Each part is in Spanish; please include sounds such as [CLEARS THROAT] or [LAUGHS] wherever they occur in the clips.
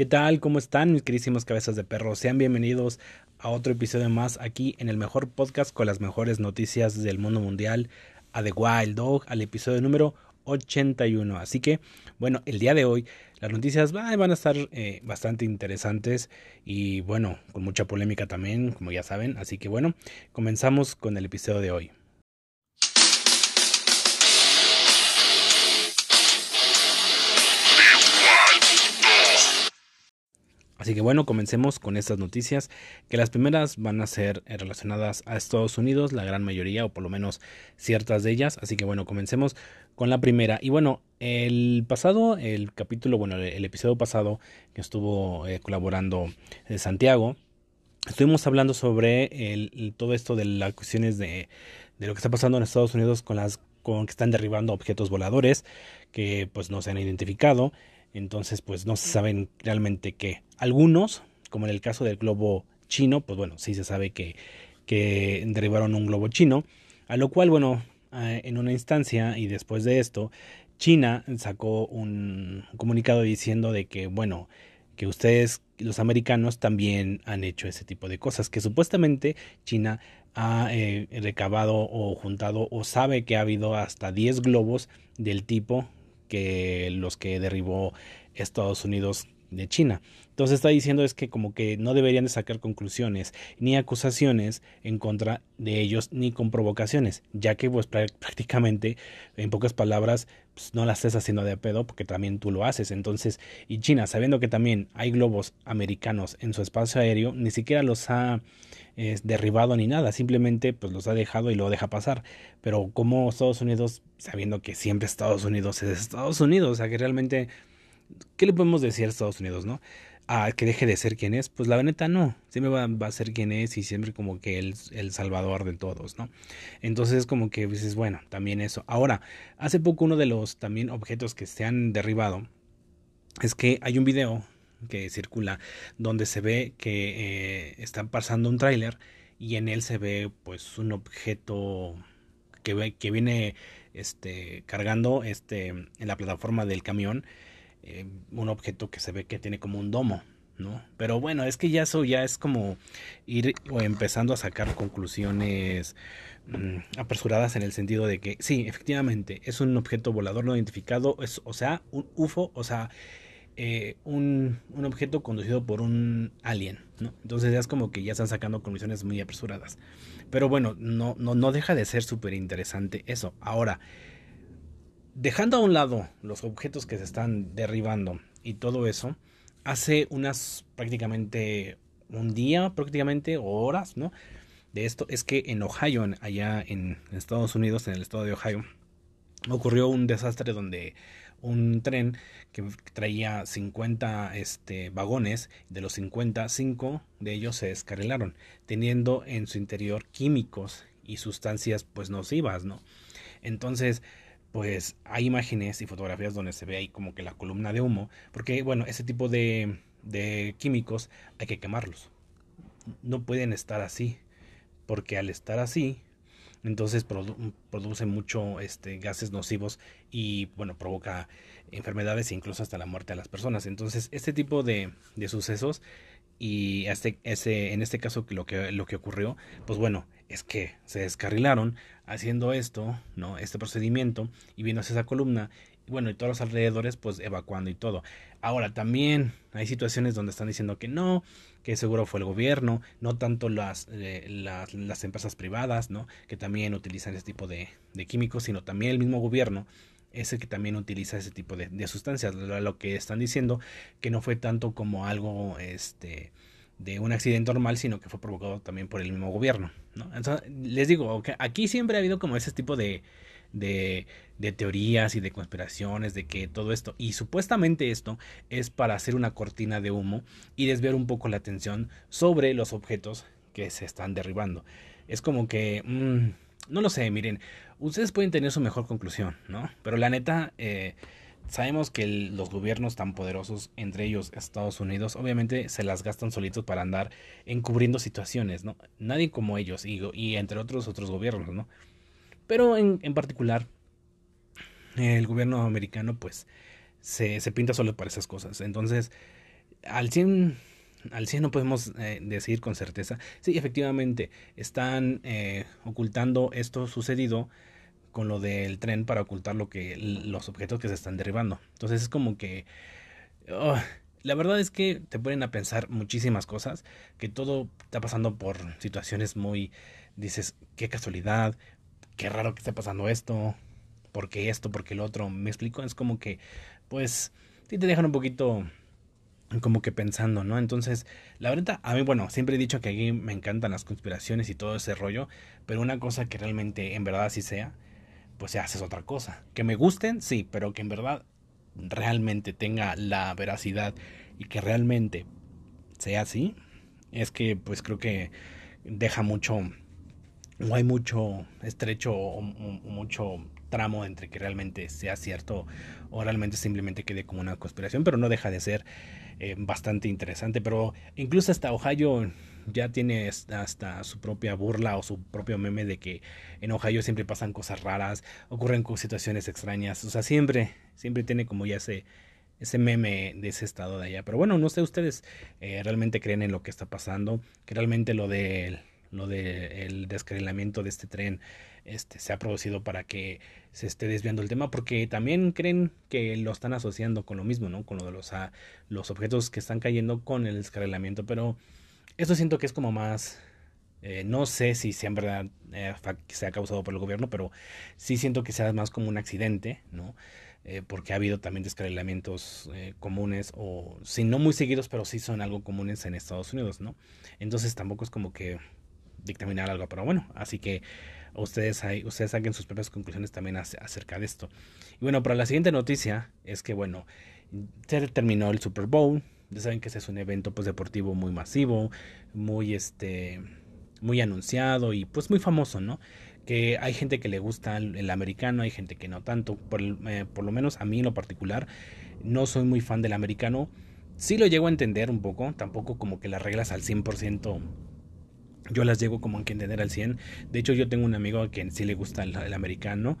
¿Qué tal? ¿Cómo están mis queridísimos cabezas de perro? Sean bienvenidos a otro episodio más aquí en el mejor podcast con las mejores noticias del mundo mundial, a The Wild Dog, al episodio número 81. Así que, bueno, el día de hoy las noticias van a estar eh, bastante interesantes y bueno, con mucha polémica también, como ya saben. Así que bueno, comenzamos con el episodio de hoy. Así que bueno, comencemos con estas noticias, que las primeras van a ser eh, relacionadas a Estados Unidos, la gran mayoría, o por lo menos ciertas de ellas. Así que bueno, comencemos con la primera. Y bueno, el pasado, el capítulo, bueno, el, episodio pasado que estuvo eh, colaborando eh, Santiago, estuvimos hablando sobre el, todo esto de las cuestiones de, de lo que está pasando en Estados Unidos con las con que están derribando objetos voladores que pues no se han identificado entonces, pues no se saben realmente qué. Algunos, como en el caso del globo chino, pues bueno, sí se sabe que, que derribaron un globo chino, a lo cual, bueno, eh, en una instancia y después de esto, China sacó un comunicado diciendo de que, bueno, que ustedes, los americanos, también han hecho ese tipo de cosas, que supuestamente China ha eh, recabado o juntado o sabe que ha habido hasta 10 globos del tipo que los que derribó Estados Unidos de China. Entonces está diciendo es que como que no deberían de sacar conclusiones ni acusaciones en contra de ellos ni con provocaciones, ya que pues prácticamente en pocas palabras pues, no las estés haciendo de pedo porque también tú lo haces. Entonces, y China sabiendo que también hay globos americanos en su espacio aéreo, ni siquiera los ha derribado ni nada, simplemente pues los ha dejado y lo deja pasar. Pero como Estados Unidos, sabiendo que siempre Estados Unidos es Estados Unidos, o sea que realmente, ¿qué le podemos decir a Estados Unidos, no? a que deje de ser quien es, pues la neta no, siempre va, a ser quien es y siempre como que el, el salvador de todos, ¿no? Entonces como que dices, bueno, también eso. Ahora, hace poco uno de los también objetos que se han derribado es que hay un video que circula donde se ve que eh, están pasando un tráiler y en él se ve pues un objeto que, que viene este, cargando este, en la plataforma del camión eh, un objeto que se ve que tiene como un domo, ¿no? Pero bueno, es que ya eso ya es como ir o empezando a sacar conclusiones mm, apresuradas en el sentido de que sí, efectivamente, es un objeto volador no identificado, es, o sea, un UFO, o sea, eh, un, un, objeto conducido por un alien, ¿no? Entonces ya es como que ya están sacando conclusiones muy apresuradas. Pero bueno, no, no, no deja de ser súper interesante eso. Ahora, dejando a un lado los objetos que se están derribando y todo eso, hace unas prácticamente un día, prácticamente, horas, ¿no? De esto es que en Ohio, allá en Estados Unidos, en el estado de Ohio, ocurrió un desastre donde un tren que traía 50 este, vagones, de los 50, 5 de ellos se descarrilaron, teniendo en su interior químicos y sustancias pues nocivas, ¿no? Entonces, pues hay imágenes y fotografías donde se ve ahí como que la columna de humo, porque bueno, ese tipo de, de químicos hay que quemarlos. No pueden estar así, porque al estar así, entonces produce mucho este, gases nocivos y bueno, provoca enfermedades e incluso hasta la muerte a las personas. Entonces, este tipo de, de sucesos y este, ese, en este caso lo que, lo que ocurrió, pues bueno, es que se descarrilaron haciendo esto, ¿no? Este procedimiento y hacia esa columna y bueno, y todos los alrededores pues evacuando y todo. Ahora también hay situaciones donde están diciendo que no, que seguro fue el gobierno, no tanto las, eh, las, empresas privadas, ¿no? Que también utilizan ese tipo de, de, químicos, sino también el mismo gobierno es el que también utiliza ese tipo de, de sustancias. Lo que están diciendo que no fue tanto como algo, este, de un accidente normal, sino que fue provocado también por el mismo gobierno. ¿no? Entonces, les digo, aquí siempre ha habido como ese tipo de, de, de, teorías y de conspiraciones de que todo esto, y supuestamente esto es para hacer una cortina de humo y desviar un poco la atención sobre los objetos que se están derribando. Es como que, mmm, no lo sé, miren, ustedes pueden tener su mejor conclusión, ¿no? Pero la neta, eh, Sabemos que los gobiernos tan poderosos, entre ellos Estados Unidos, obviamente se las gastan solitos para andar encubriendo situaciones, ¿no? Nadie como ellos y, entre otros otros gobiernos, ¿no? Pero en, en particular, el gobierno americano pues se, se, pinta solo para esas cosas. Entonces, al 100 al 100 no podemos eh, decir con certeza. Sí, efectivamente, están eh, ocultando esto sucedido con lo del tren para ocultar lo que los objetos que se están derribando. Entonces es como que oh, la verdad es que te ponen a pensar muchísimas cosas, que todo está pasando por situaciones muy dices, qué casualidad, qué raro que esté pasando esto, por qué esto, por qué el otro. Me explico, es como que pues sí te dejan un poquito como que pensando, ¿no? Entonces, la verdad, a mí, bueno, siempre he dicho que aquí me encantan las conspiraciones y todo ese rollo, pero una cosa que realmente en verdad así sea, pues haces otra cosa. Que me gusten, sí, pero que en verdad realmente tenga la veracidad y que realmente sea así, es que pues creo que deja mucho, o hay mucho estrecho o mucho tramo entre que realmente sea cierto o realmente simplemente quede como una conspiración, pero no deja de ser eh, bastante interesante. Pero incluso hasta Ohio ya tiene hasta su propia burla o su propio meme de que en Ohio siempre pasan cosas raras, ocurren situaciones extrañas, o sea, siempre, siempre tiene como ya ese, ese meme de ese estado de allá. Pero bueno, no sé ustedes eh, realmente creen en lo que está pasando, que realmente lo de lo del descarrilamiento de este tren este, se ha producido para que se esté desviando el tema, porque también creen que lo están asociando con lo mismo, ¿no? Con lo de los, ah, los objetos que están cayendo con el descarrilamiento, pero esto siento que es como más... Eh, no sé si sea en verdad eh, se ha causado por el gobierno, pero sí siento que sea más como un accidente, ¿no? Eh, porque ha habido también descarrilamientos comunes, o si no muy seguidos, pero sí son algo comunes en Estados Unidos, ¿no? Entonces tampoco es como que dictaminar algo, pero bueno, así que ustedes, hay, ustedes saquen sus propias conclusiones también acerca de esto. Y bueno, para la siguiente noticia es que, bueno, se terminó el Super Bowl. Ya saben que ese es un evento pues deportivo muy masivo, muy este muy anunciado y pues muy famoso, ¿no? Que hay gente que le gusta el, americano, hay gente que no tanto. Por, eh, por, lo menos a mí en lo particular, no soy muy fan del americano. Sí lo llego a entender un poco, tampoco como que las reglas al 100% yo las llego como a entender al 100. De hecho, yo tengo un amigo a quien sí le gusta el, americano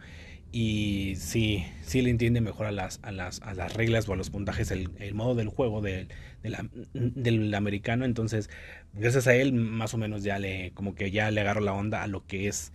y sí, sí le entiende mejor a las, a las, a las reglas o a los puntajes, el, modo del juego del americano. Entonces, gracias a él, más o menos ya le, como que ya le agarro la onda a lo que es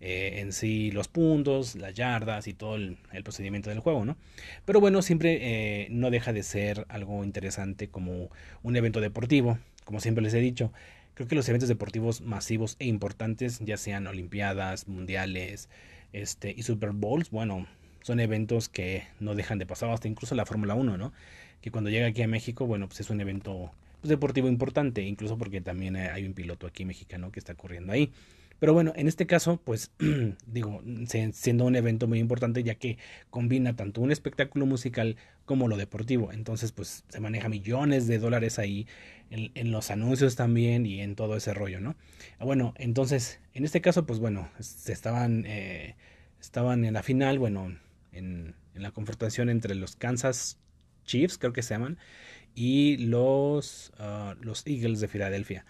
eh, en sí los puntos, las yardas y todo el, procedimiento del juego, ¿no? Pero bueno, siempre eh, no deja de ser algo interesante como un evento deportivo, como siempre les he dicho. Creo que los eventos deportivos masivos e importantes, ya sean Olimpiadas, Mundiales este, y Super Bowls, bueno, son eventos que no dejan de pasar, hasta incluso la Fórmula 1, ¿no? Que cuando llega aquí a México, bueno, pues es un evento pues, deportivo importante, incluso porque también hay un piloto aquí mexicano que está corriendo ahí. Pero bueno, en este caso, pues [CLEARS THROAT] digo, siendo un evento muy importante ya que combina tanto un espectáculo musical como lo deportivo. Entonces, pues se maneja millones de dólares ahí en, los anuncios también y en todo ese rollo, ¿no? Bueno, entonces, en este caso, pues bueno, se estaban, eh, estaban en la final, bueno, en, en la confrontación entre los Kansas Chiefs, creo que se llaman, y los, ah, los Eagles de Filadelfia.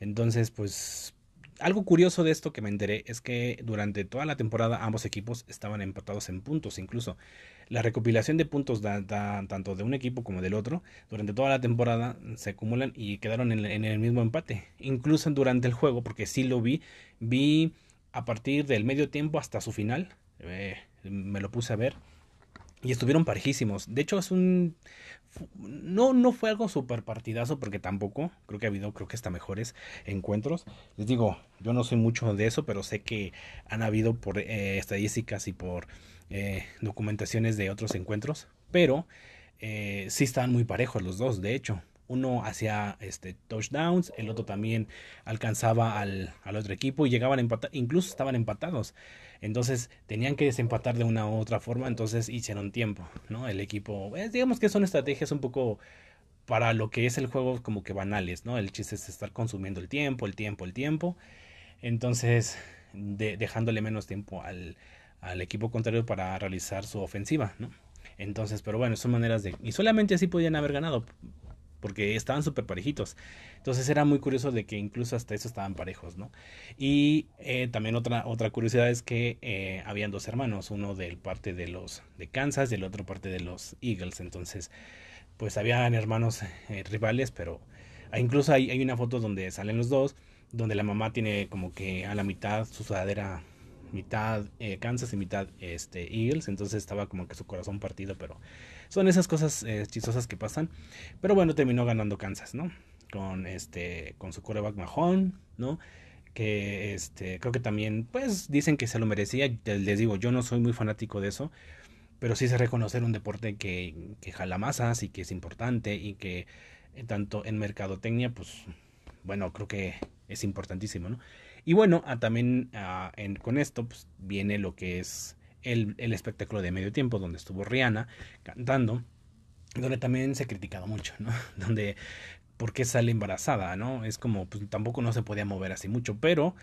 Entonces, pues algo curioso de esto que me enteré es que durante toda la temporada ambos equipos estaban empatados en puntos. Incluso la recopilación de puntos tanto de un equipo como del otro durante toda la temporada se acumulan y quedaron en, el mismo empate. Incluso durante el juego, porque sí lo vi, vi a partir del medio tiempo hasta su final. Eh, me lo puse a ver y estuvieron parejísimos. De hecho, es un. No, no fue algo súper partidazo, porque tampoco. Creo que ha habido, creo que hasta mejores encuentros. Les digo, yo no soy mucho de eso, pero sé que han habido por eh, estadísticas y por eh, documentaciones de otros encuentros. Pero eh, sí estaban muy parejos los dos, de hecho. Uno hacía este, touchdowns, el otro también alcanzaba al, al otro equipo y llegaban a empatar, incluso estaban empatados. Entonces tenían que desempatar de una u otra forma, entonces hicieron tiempo, ¿no? El equipo, eh, digamos que son estrategias un poco para lo que es el juego como que banales, ¿no? El chiste es estar consumiendo el tiempo, el tiempo, el tiempo. Entonces, dejándole menos tiempo al, al equipo contrario para realizar su ofensiva, ¿no? Entonces, pero bueno, son maneras de... Y solamente así podían haber ganado porque estaban súper parejitos. Entonces era muy curioso de que incluso hasta eso estaban parejos, ¿no? Y eh, también otra, otra curiosidad es que eh, habían dos hermanos, uno del parte de los de Kansas y el otro parte de los Eagles. Entonces pues habían hermanos eh, rivales, pero incluso hay, hay una foto donde salen los dos, donde la mamá tiene como que a la mitad su sudadera mitad eh, Kansas y mitad este, Eagles, entonces estaba como que su corazón partido, pero son esas cosas eh, chistosas que pasan. Pero bueno, terminó ganando Kansas, ¿no? Con este con su coreback majón, ¿no? Que este creo que también pues dicen que se lo merecía, les digo, yo no soy muy fanático de eso, pero sí sé reconocer un deporte que, que jala masas y que es importante y que eh, tanto en mercadotecnia pues bueno, creo que es importantísimo, ¿no? Y bueno, ah, también ah, con esto pues, viene lo que es el, el, espectáculo de medio tiempo, donde estuvo Rihanna cantando, donde también se ha criticado mucho, ¿no? [LAUGHS] Donde, ¿por qué sale embarazada, no? Es como, pues tampoco no se podía mover así mucho, pero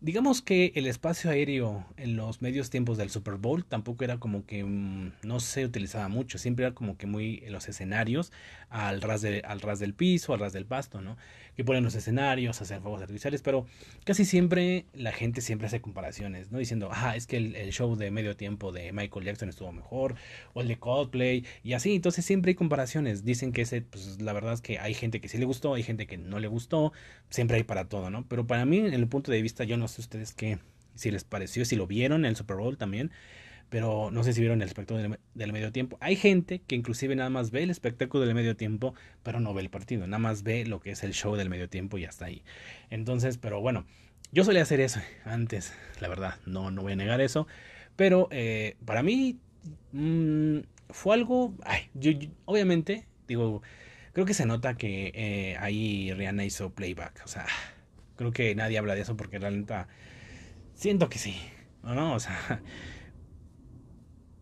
Digamos que el espacio aéreo en los medios tiempos del Super Bowl tampoco era como que mm, no se utilizaba mucho, siempre era como que muy en los escenarios al ras, de, al ras del piso, al ras del pasto, ¿no? Que ponen los escenarios, hacer fuegos artificiales, pero casi siempre la gente siempre hace comparaciones, ¿no? Diciendo, ah, es que el, show de medio tiempo de Michael Jackson estuvo mejor, o el de Coldplay, y así, entonces siempre hay comparaciones. Dicen que ese, pues la verdad es que hay gente que sí le gustó, hay gente que no le gustó, siempre hay para todo, ¿no? Pero para mí, en el punto de vista, yo no sé ustedes qué, si les pareció, si lo vieron en el Super Bowl también, pero no sé si vieron el espectáculo del, medio tiempo. Hay gente que inclusive nada más ve el espectáculo del medio tiempo, pero no ve el partido, nada más ve lo que es el show del medio tiempo y hasta ahí. Entonces, pero bueno, yo solía hacer eso antes, la verdad, no, no voy a negar eso, pero eh, para mí mmm, fue algo, ay, yo, obviamente, digo, creo que se nota que eh, ahí Rihanna hizo playback, o sea Creo que nadie habla de eso porque realmente siento que sí. O sea,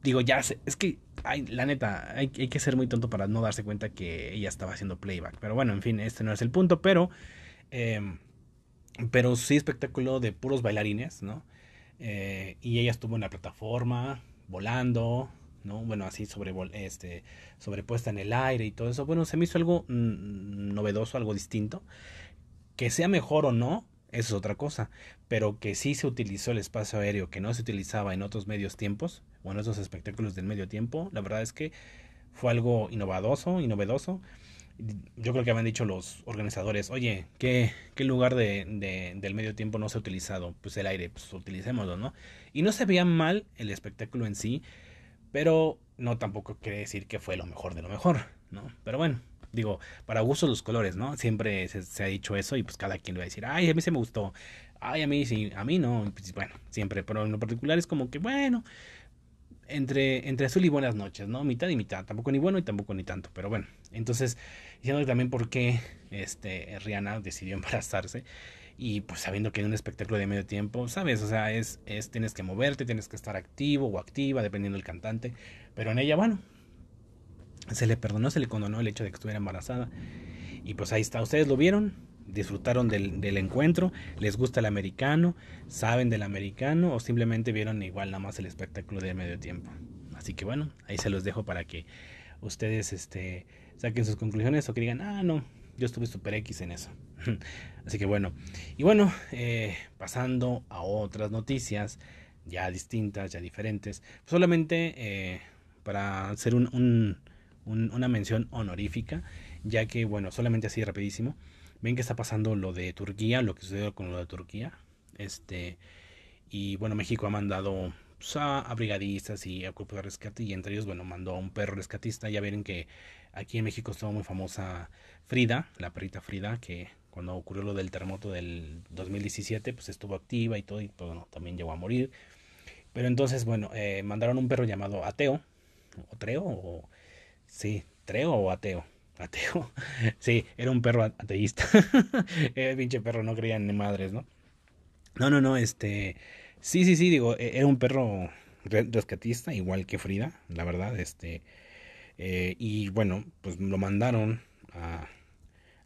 digo, ya sé, es que, la neta, hay, que ser muy tonto para no darse cuenta que ella estaba haciendo playback. Pero bueno, en fin, este no es el punto, pero, eh, pero sí espectáculo de puros bailarines, ¿no? Eh, y ella estuvo en la plataforma, volando, ¿no? Bueno, así sobre, este, sobrepuesta en el aire y todo eso. Bueno, se me hizo algo mm, novedoso, algo distinto. Que sea mejor o no, eso es otra cosa, pero que sí se utilizó el espacio aéreo que no se utilizaba en otros medios tiempos o en otros espectáculos del medio tiempo, la verdad es que fue algo innovadoso, innovedoso. Yo creo que habían dicho los organizadores, oye, ¿qué, qué lugar de, del medio tiempo no se ha utilizado? Pues el aire, pues utilicémoslo, ¿no? Y no se veía mal el espectáculo en sí, pero no tampoco quiere decir que fue lo mejor de lo mejor, ¿no? Pero bueno, digo, para gustos los colores, ¿no? Siempre se, ha dicho eso y pues cada quien le va a decir, ay, a mí se me gustó, ay, a mí sí, a mí no, pues, bueno, siempre, pero en lo particular es como que, bueno, entre, entre azul y buenas noches, ¿no? Mitad y mitad, tampoco ni bueno y tampoco ni tanto, pero bueno, entonces, diciendo también por qué este, Rihanna decidió [LAUGHS] embarazarse y pues sabiendo que en un espectáculo de medio tiempo, ¿sabes? O sea, es, es, tienes que moverte, tienes que estar activo o activa, dependiendo del cantante, pero en ella, bueno, se le perdonó, se le condonó el hecho de que estuviera embarazada. Y pues ahí está, ustedes lo vieron, disfrutaron del, del, encuentro, les gusta el americano, saben del americano o simplemente vieron igual nada más el espectáculo de medio tiempo. Así que bueno, ahí se los dejo para que ustedes este, saquen sus conclusiones o que digan, ah, no, yo estuve super X en eso. [LAUGHS] Así que bueno, y bueno, eh, pasando a otras noticias ya distintas, ya diferentes, solamente eh, para hacer un una mención honorífica, ya que, bueno, solamente así rapidísimo, ven que está pasando lo de Turquía, lo que sucedió con lo de Turquía, este, y bueno, México ha mandado pues, a, brigadistas y a cuerpos de rescate, y entre ellos, bueno, mandó a un perro rescatista, ya ven que aquí en México estuvo muy famosa Frida, la perrita Frida, que cuando ocurrió lo del terremoto del 2017, pues estuvo activa y todo, y pues, bueno, también llegó a morir. Pero entonces, bueno, eh, mandaron un perro llamado Ateo, o Treo, o Sí, treo o ateo. Ateo. [LAUGHS] Sí, era un perro ateísta. [LAUGHS] el pinche perro no creía ni madres, ¿no? No, no, no, este. Sí, sí, sí, digo, e-, era un perro rescatista, igual que Frida, la verdad, este. Eh, y bueno, pues lo mandaron a,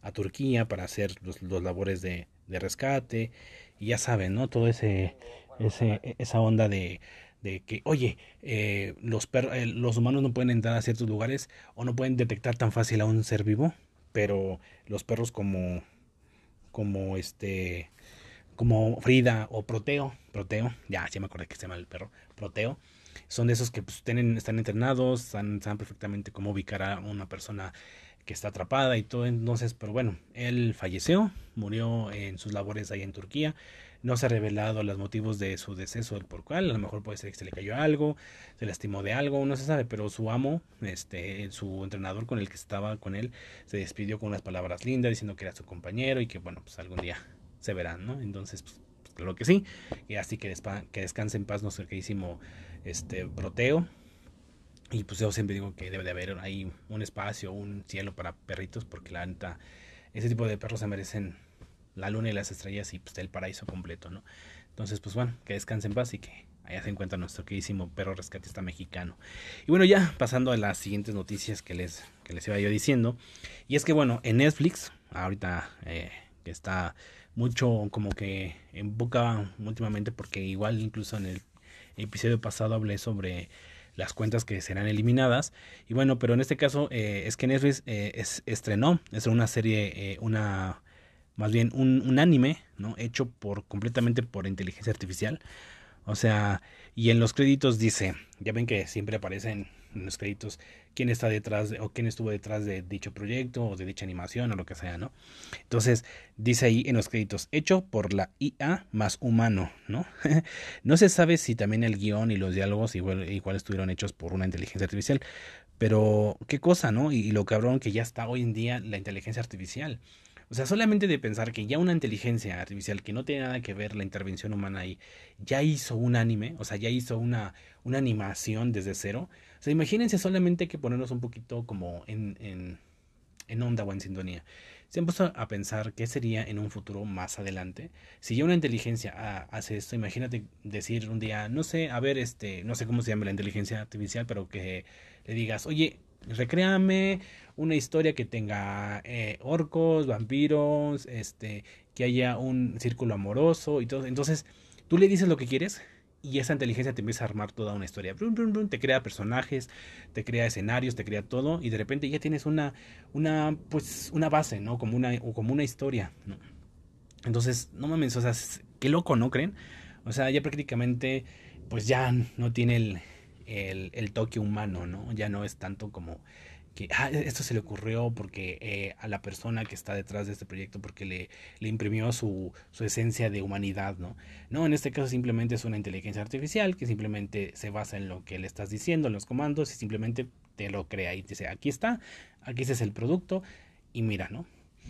a Turquía para hacer los, los labores de, de, rescate. Y ya saben, ¿no? Todo ese, ese, esa onda de de que, oye, eh, los, eh, los humanos no pueden entrar a ciertos lugares o no pueden detectar tan fácil a un ser vivo, pero los perros como, como este, como Frida o Proteo, Proteo, ya, ya me acordé que se llama el perro, Proteo, son de esos que pues, tienen, están entrenados, saben, saben perfectamente cómo ubicar a una persona que está atrapada y todo. Entonces, pero bueno, él falleció, murió en sus labores ahí en Turquía. No se ha revelado los motivos de su deceso, el por cual. A lo mejor puede ser que se le cayó algo, se lastimó de algo, no se sabe. Pero su amo, este, su entrenador con el que estaba con él, se despidió con unas palabras lindas diciendo que era su compañero y que, bueno, pues algún día se verán, ¿no? Entonces, pues, pues claro que sí. Y así que, que descanse en paz nuestro queridísimo este, Proteo. Y pues yo siempre digo que debe de haber ahí un espacio, un cielo para perritos, porque la neta, ese tipo de perros se merecen la luna y las estrellas y pues el paraíso completo, ¿no? Entonces, pues bueno, que descansen en paz y que allá se encuentra nuestro queridísimo perro rescatista mexicano. Y bueno, ya pasando a las siguientes noticias que les, que les iba yo diciendo. Y es que bueno, en Netflix, ahorita eh, que está mucho como que en boca últimamente, porque igual incluso en el episodio pasado hablé sobre las cuentas que serán eliminadas. Y bueno, pero en este caso eh, es que Netflix eh, es, estrenó, es una serie, una más bien un, un anime, ¿no? Hecho por completamente por inteligencia artificial. O sea, y en los créditos dice, ya ven que siempre aparecen en los créditos quién está detrás de, o quién estuvo detrás de dicho proyecto o de dicha animación o lo que sea, ¿no? Entonces, dice ahí en los créditos, hecho por la IA más humano, ¿no? [LAUGHS] no se sabe si también el guion y los diálogos igual, igual estuvieron hechos por una inteligencia artificial, pero qué cosa, ¿no? Y, y lo cabrón que ya está hoy en día la inteligencia artificial. O sea, solamente de pensar que ya una inteligencia artificial que no tiene nada que ver la intervención humana ahí, ya hizo un anime, o sea, ya hizo una, una animación desde cero. O sea, imagínense solamente que ponernos un poquito como en, en, onda o en sintonía. Se han puesto a pensar qué sería en un futuro más adelante. Si ya una inteligencia ah, hace esto, imagínate decir un día, no sé, a ver, este, no sé cómo se llama la inteligencia artificial, pero que le digas, oye, recréame una historia que tenga eh, orcos, vampiros, este, que haya un círculo amoroso y todo. Entonces, tú le dices lo que quieres y esa inteligencia te empieza a armar toda una historia. te crea personajes, te crea escenarios, te crea todo y de repente ya tienes una, una, pues, una base, ¿no? Como una, o como una historia, ¿no? Entonces, no mames, o sea, qué loco, ¿no creen? O sea, ya prácticamente, pues ya no tiene el, el, el toque humano, ¿no? Ya no es tanto como que ah, e-, esto se le ocurrió porque eh, a la persona que está detrás de este proyecto porque le, le imprimió su, su, esencia de humanidad, ¿no? No, en este caso simplemente es una inteligencia artificial que simplemente se basa en lo que le estás diciendo, en los comandos y simplemente te lo crea y te dice, aquí está, aquí ese es el producto y mira, ¿no?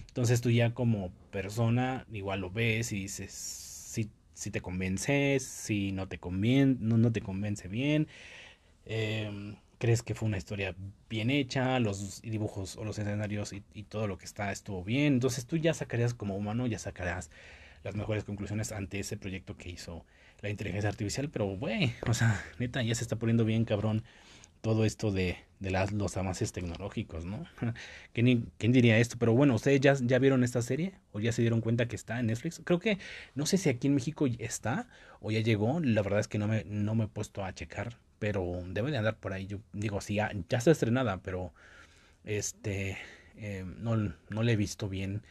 Entonces tú ya como persona igual lo ves y dices si, si te convence, si no te conviene, no, no te convence bien. Eh, crees que fue una historia bien hecha, los dibujos o los escenarios y, todo lo que está estuvo bien. Entonces tú ya sacarías como humano, ya sacarás las mejores conclusiones ante ese proyecto que hizo la inteligencia artificial. Pero, güey, o sea, neta, ya se está poniendo bien cabrón todo esto de, de las, los avances tecnológicos, ¿no? [LAUGHS] ¿Quién, ¿Quién, diría esto? Pero bueno, ¿ustedes ya, ya vieron esta serie? ¿O ya se dieron cuenta que está en Netflix? Creo que, no sé si aquí en México está o ya llegó. La verdad es que no me, no me he puesto a checar pero debe de andar por ahí. Yo digo, sí, ya, ya está estrenada, pero este eh, no, no la he visto bien.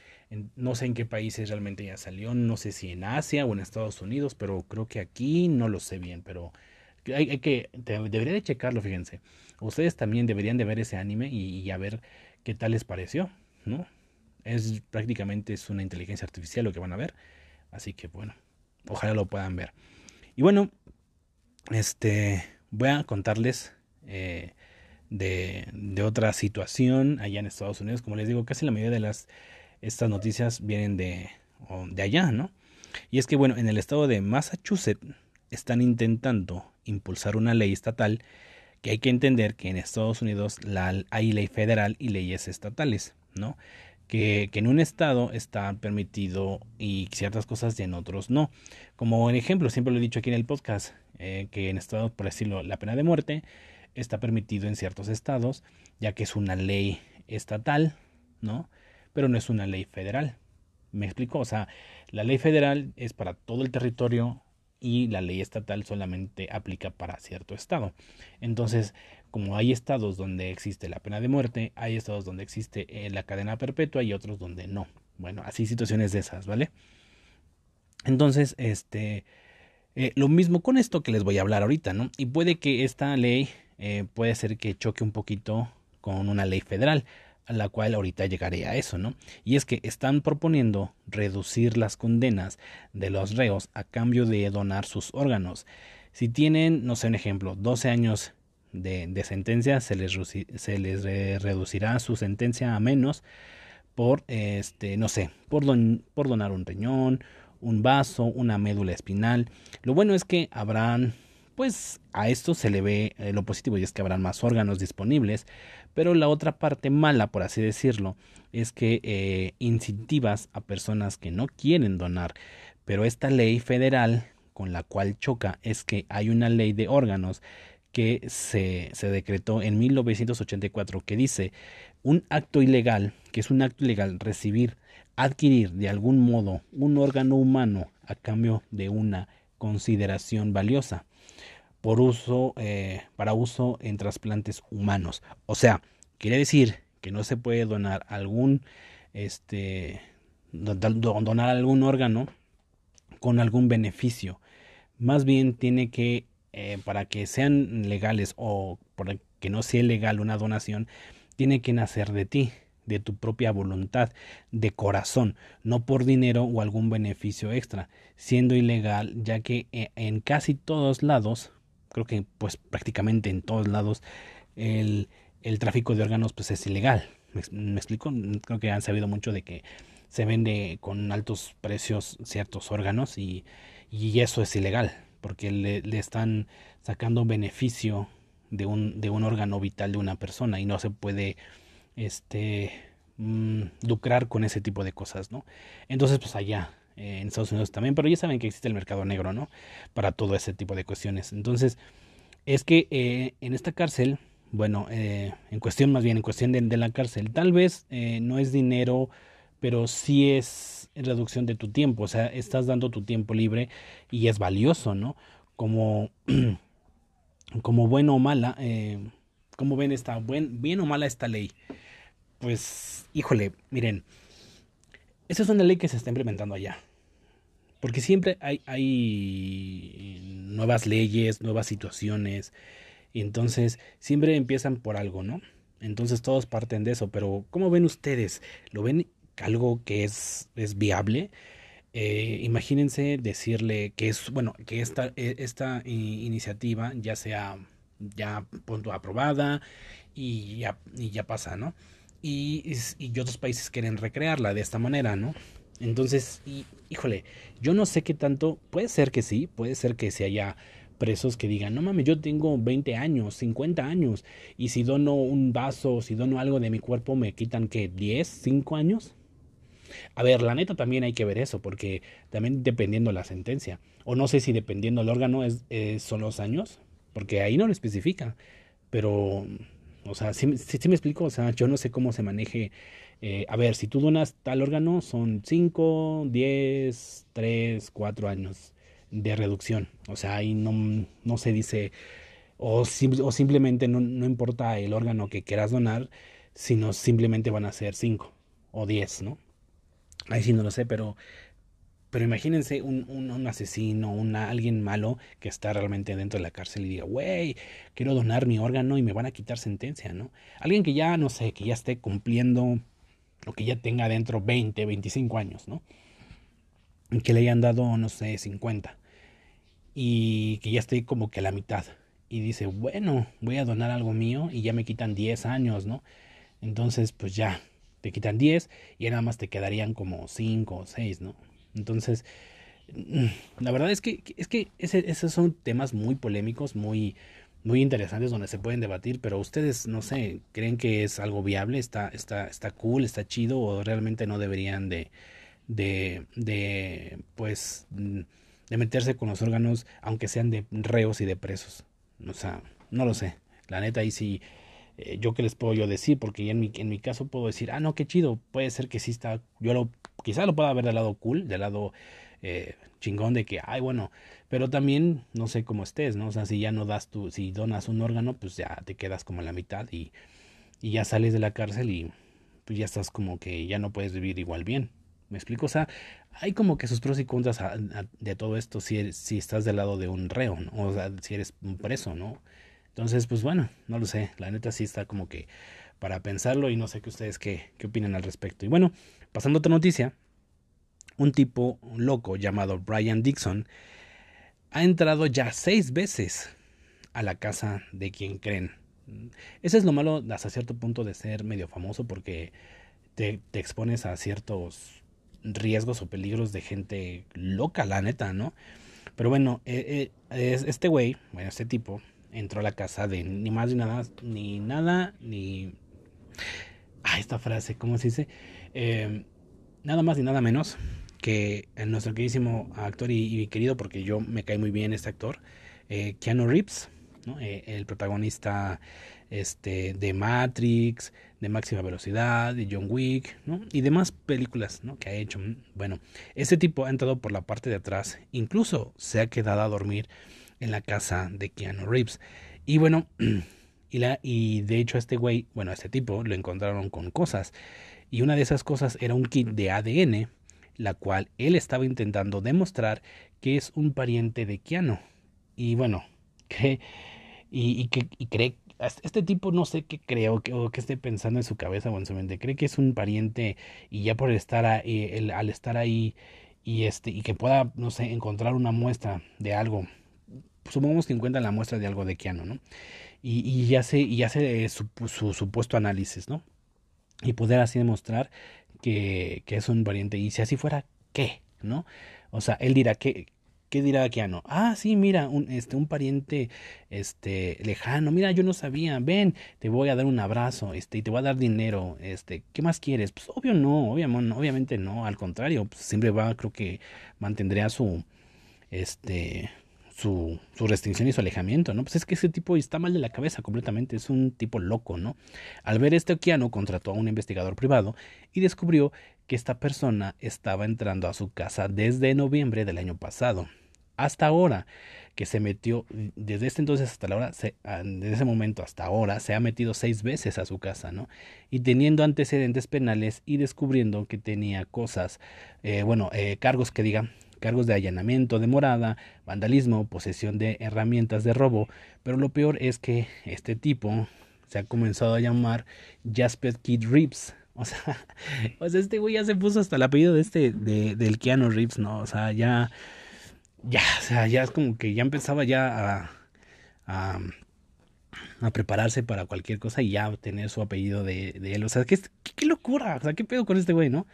no sé en qué países realmente ya salió. No sé si en Asia o en Estados Unidos, pero creo que aquí no lo sé bien. Pero hay, que, debería de checarlo, fíjense. Ustedes también deberían de ver ese anime y, y a ver qué tal les pareció, ¿no? Es prácticamente es una inteligencia artificial lo que van a ver. Así que bueno, ojalá lo puedan ver. Y bueno, este voy a contarles eh, de, otra situación allá en Estados Unidos. Como les digo, casi la mayoría de las estas noticias vienen de, de allá, ¿no? Y es que, bueno, en el estado de Massachusetts están intentando impulsar una ley estatal que hay que entender que en Estados Unidos la, hay ley federal y leyes estatales, ¿no? Que, en un estado está permitido y ciertas cosas y en otros no. Como en ejemplo, siempre lo he dicho aquí en el podcast, eh, que en estados, por decirlo, la pena de muerte está permitido en ciertos estados, ya que es una ley estatal, ¿no? Pero no es una ley federal. ¿Me explico? O sea, la ley federal es para todo el territorio y la ley estatal solamente aplica para cierto estado. Entonces, como hay estados donde existe la pena de muerte, hay estados donde existe eh, la cadena perpetua y otros donde no. Bueno, así situaciones de esas, ¿vale? Entonces, este, Eh, lo mismo con esto que les voy a hablar ahorita, ¿no? Y puede que esta ley eh, puede ser que choque un poquito con una ley federal, a la cual ahorita llegaré a eso, ¿no? Y es que están proponiendo reducir las condenas de los reos a cambio de donar sus órganos. Si tienen, no sé, un ejemplo, 12 años de, sentencia, se les, se les reducirá su sentencia a menos por, este, no sé, por, por donar un riñón, un vaso, una médula espinal. Lo bueno es que habrán, pues a esto se le ve eh, lo positivo y es que habrán más órganos disponibles, pero la otra parte mala, por así decirlo, es que eh, incentivas a personas que no quieren donar. Pero esta ley federal con la cual choca es que hay una ley de órganos que se, se decretó en 1984 que dice un acto ilegal, que es un acto ilegal recibir adquirir de algún modo un órgano humano a cambio de una consideración valiosa por uso eh, para uso en trasplantes humanos. O sea, quiere decir que no se puede donar algún este donar algún órgano con algún beneficio. Más bien tiene que eh, para que sean legales o para que no sea legal una donación, tiene que nacer de ti de tu propia voluntad, de corazón, no por dinero o algún beneficio extra, siendo ilegal, ya que eh, en casi todos lados, creo que pues prácticamente en todos lados, el, el tráfico de órganos pues es ilegal. ¿Me, explico? Creo que han sabido mucho de que se vende con altos precios ciertos órganos y, y eso es ilegal, porque le, le están sacando beneficio de un, de un órgano vital de una persona y no se puede este, mm, lucrar con ese tipo de cosas, ¿no? Entonces, pues allá, en Estados Unidos también, pero ya saben que existe el mercado negro, ¿no? Para todo ese tipo de cuestiones. Entonces, es que eh, en esta cárcel, bueno, eh, en cuestión más bien, en cuestión de, la cárcel, tal vez eh, no es dinero, pero sí es reducción de tu tiempo, o sea, estás dando tu tiempo libre y es valioso, ¿no? Como, [CLEARS THROAT] como bueno o mala, como ven esta, buen, bien o mala esta ley pues, híjole, miren, esa es una ley que se está implementando allá. Porque siempre hay, hay nuevas leyes, nuevas situaciones. Y entonces siempre empiezan por algo, ¿no? Entonces todos parten de eso. Pero, ¿cómo ven ustedes? ¿Lo ven algo que es, es viable? Eh, imagínense decirle que es, bueno, que esta, e, esta iniciativa ya sea ya punto aprobada y ya, y ya pasa, ¿no? y, y, otros países quieren recrearla de esta manera, ¿no? Entonces, y, híjole, yo no sé qué tanto, puede ser que sí, puede ser que se haya presos que digan, no mames, yo tengo 20 años, 50 años, y si dono un vaso, si dono algo de mi cuerpo, me quitan que 10, 5 años. A ver, la neta también hay que ver eso, porque también dependiendo la sentencia, o no sé si dependiendo el órgano es, son los años, porque ahí no lo especifica, pero o sea, si me explico, o sea, yo no sé cómo se maneje. Eh, a ver, si tú donas tal órgano, son 5, 10, 3, 4 años de reducción. O sea, ahí no, no se dice, o, o simplemente no, no, importa el órgano que quieras donar, sino simplemente van a ser 5 o 10, ¿no? Ahí sí no lo sé, pero pero imagínense un, un, asesino, una, alguien malo que está realmente dentro de la cárcel y diga, güey, quiero donar mi órgano y me van a quitar sentencia, ¿no? Alguien que ya, no sé, que ya esté cumpliendo o que ya tenga dentro 20, 25 años, ¿no? Que le hayan dado, no sé, 50 y que ya esté como que a la mitad y dice, bueno, voy a donar algo mío y ya me quitan 10 años, ¿no? Entonces, pues ya, te quitan 10 y nada más te quedarían como 5 o 6, ¿no? Entonces, mm, la verdad es que, es que esos son temas muy polémicos, muy, muy interesantes donde se pueden debatir, pero ustedes, no sé, creen que es algo viable, está, está, está cool, está chido, o realmente no deberían de, de, de, pues, mm, de meterse con los órganos, aunque sean de reos y de presos. O sea, no lo sé. La neta, ahí sí, eh, yo qué les puedo yo decir, porque en mi, en mi caso puedo decir, ah, no, qué chido, puede ser que sí está, yo lo quizá lo pueda ver del lado cool, del lado eh, chingón de que, ay, bueno, pero también no sé cómo estés, ¿no? O sea, si ya no das tu, si donas un órgano, pues ya te quedas como en la mitad y, y ya sales de la cárcel y pues ya estás como que ya no puedes vivir igual bien. ¿Me explico? O sea, hay como que sus pros y contras de todo esto si, si estás del lado de un reo, ¿no? o sea, si eres un preso, ¿no? Entonces, pues bueno, no lo sé, la neta sí está como que para pensarlo y no sé qué ustedes qué, qué opinan al respecto. Y bueno, pasando a otra noticia, un tipo loco llamado Brian Dixon ha entrado ya seis veces a la casa de quien creen. Ese es lo malo hasta cierto punto de ser medio famoso porque te, expones a ciertos riesgos o peligros de gente loca, la neta, ¿no? Pero bueno, eh, eh, este güey, bueno, este tipo, entró a la casa de ni más ni nada, ni nada, ni... Ah, esta frase, ¿cómo se dice? Eh, nada más ni nada menos que nuestro queridísimo actor y, querido, porque yo me cae muy bien este actor, eh, Keanu Reeves, eh, el protagonista este, de Matrix, de Máxima Velocidad, de John Wick, y demás películas que ha hecho. Bueno, este tipo ha entrado por la parte de atrás, incluso se ha quedado a dormir en la casa de Keanu Reeves. Y bueno, [CLEARS THROAT] y, la, y de hecho este güey, bueno, este tipo lo encontraron con cosas. Y una de esas cosas era un kit de ADN la cual él estaba intentando demostrar que es un pariente de Keanu. Y bueno, [LAUGHS] cree, y, que, y cree, este tipo no sé qué creo o qué esté pensando en su cabeza o en su mente, cree que es un pariente y ya por estar ahí, el, al estar ahí y este y que pueda, no sé, encontrar una muestra de algo, supongamos que encuentra la muestra de algo de Keanu, ¿no? Y, y ya se, y hace su, su supuesto análisis, ¿no? Y poder así demostrar que, que es un pariente. Y si así fuera, ¿qué? ¿No? O sea, él dirá, ¿qué, ¿Qué dirá Keanu? Ah, sí, mira, un, este, un pariente este, lejano. Mira, yo no sabía. Ven, te voy a dar un abrazo, este, y te voy a dar dinero. Este, ¿qué más quieres? Pues obvio no, obviamente, obviamente no. Al contrario, pues, siempre va, creo que mantendría su, este, su, su, restricción y su alejamiento, ¿no? Pues es que ese tipo está mal de la cabeza completamente, es un tipo loco, ¿no? Al ver este Okeano contrató a un investigador privado y descubrió que esta persona estaba entrando a su casa desde noviembre del año pasado. Hasta ahora, que se metió, desde este entonces hasta la hora, ah, desde ese momento hasta ahora, se ha metido seis veces a su casa, ¿no? Y teniendo antecedentes penales y descubriendo que tenía cosas, eh, bueno, eh, cargos que digan cargos de allanamiento de morada, vandalismo, posesión de herramientas de robo, pero lo peor es que este tipo se ha comenzado a llamar Jasper Kid Reeves. [LAUGHS] O sea, sea, este güey ya se puso hasta el apellido de este, de, del Keanu Reeves, ¿no? O sea, ya, ya, o sea, ya es como que ya empezaba ya a, a, a prepararse para cualquier cosa y ya tener su apellido de, él. O sea, ¿qué, qué, locura, o sea, qué pedo con este güey, ¿no?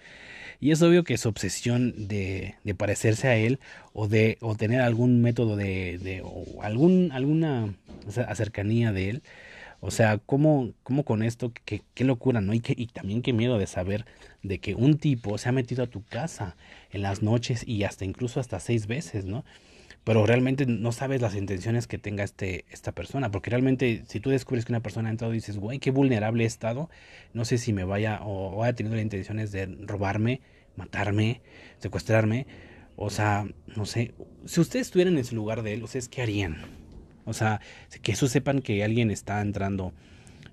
Y es obvio que su obsesión de, de parecerse a él o de o tener algún método de, de o algún, alguna cercanía de él, o sea, ¿cómo, cómo con esto? Qué, qué locura, ¿no? Y también qué miedo de saber de que un tipo se ha metido a tu casa en las noches y hasta incluso hasta seis veces, ¿no? Pero realmente no sabes las intenciones que tenga este, esta persona, porque realmente si tú descubres que una persona ha entrado y dices, güey, qué vulnerable he estado, no sé si me vaya o, haya tenido las intenciones de robarme, matarme, secuestrarme, o sea, no sé, si ustedes estuvieran en su lugar de él, ¿ustedes qué harían? O sea, que eso sepan que alguien está entrando.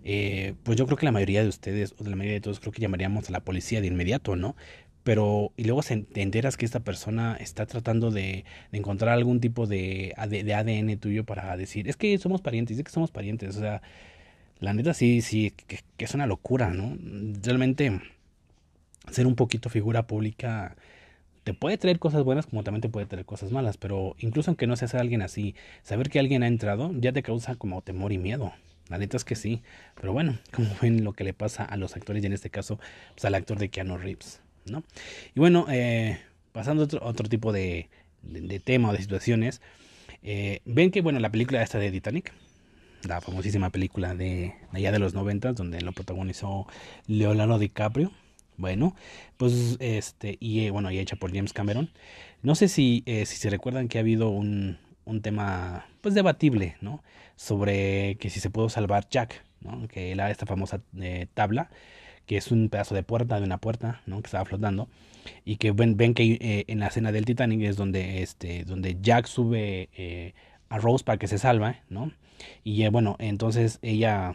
Eh, pues yo creo que la mayoría de ustedes, o de la mayoría de todos, creo que llamaríamos a la policía de inmediato, ¿no? Pero y luego se, te enteras que esta persona está tratando de, encontrar algún tipo de, de, ADN tuyo para decir, es que somos parientes, es que somos parientes, o sea, la neta sí, sí, que, que es una locura, ¿no? Realmente ser un poquito figura pública te puede traer cosas buenas como también te puede traer cosas malas, pero incluso aunque no seas alguien así, saber que alguien ha entrado ya te causa como temor y miedo. La neta es que sí, pero bueno, [LAUGHS] como ven lo que le pasa a los actores y en este caso pues al actor de Keanu Reeves. ¿No? Y bueno, eh, pasando a otro, otro tipo de, tema o de situaciones, eh, ven que, bueno, la película esta de Titanic, la famosísima película de allá de los noventas, donde lo protagonizó Leonardo DiCaprio, bueno, pues este, y eh, bueno, y hecha por James Cameron. No sé si, si se recuerdan que ha habido un, un tema, pues debatible, ¿no? Sobre que si se pudo salvar Jack, ¿no? Que era esta famosa tabla que es un pedazo de puerta, de una puerta, ¿no? Que estaba flotando. Y que ven, ven que eh, en la escena del Titanic es donde, este, donde Jack sube eh, a Rose para que se salva, ¿no? Y eh, bueno, entonces ella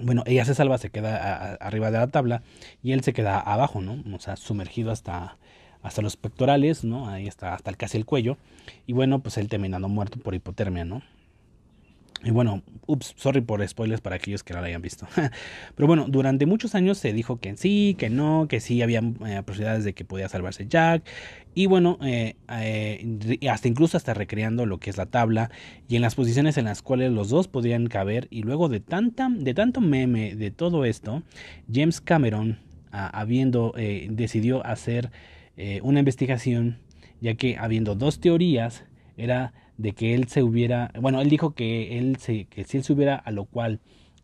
bueno, ella se salva, se queda arriba de la tabla y él se queda abajo, ¿no? O sea, sumergido hasta, hasta los pectorales, ¿no? Ahí está, hasta casi el cuello. Y bueno, pues él terminando muerto por hipotermia, ¿no? Y bueno, ups, sorry por spoilers para aquellos que no lo hayan visto. [LAUGHS] Pero bueno, durante muchos años se dijo que sí, que no, que sí había eh, posibilidades de que podía salvarse Jack. Y bueno, eh, eh, hasta incluso hasta recreando lo que es la tabla y en las posiciones en las cuales los dos podían caber. Y luego de, tanta, de tanto meme de todo esto, James Cameron, habiendo decidió hacer una investigación, ya que habiendo dos teorías, era de que él se hubiera, bueno, él dijo que él se, que si él se hubiera, a lo cual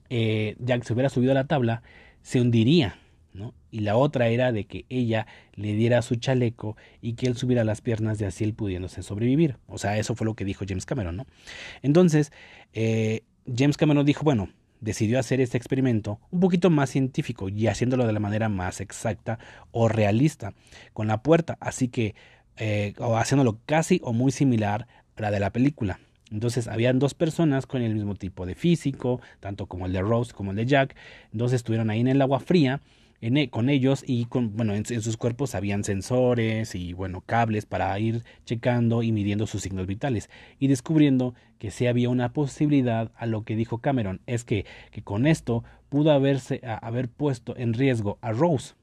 eh, Jack se hubiera subido a la tabla, se hundiría, ¿no? Y la otra era de que ella le diera su chaleco y que él subiera las piernas de así él pudiéndose sobrevivir. O sea, eso fue lo que dijo James Cameron, ¿no? Entonces, eh, James Cameron dijo, bueno, decidió hacer este experimento un poquito más científico y haciéndolo de la manera más exacta o realista con la puerta. Así que, eh, o haciéndolo casi o muy similar la de la película. Entonces habían dos personas con el mismo tipo de físico, tanto como el de Rose como el de Jack. Entonces estuvieron ahí en el agua fría e, con ellos y con, bueno, en, sus cuerpos habían sensores y bueno, cables para ir checando y midiendo sus signos vitales y descubriendo que sí había una posibilidad a lo que dijo Cameron, es que, que con esto pudo haberse, haber puesto en riesgo a Rose,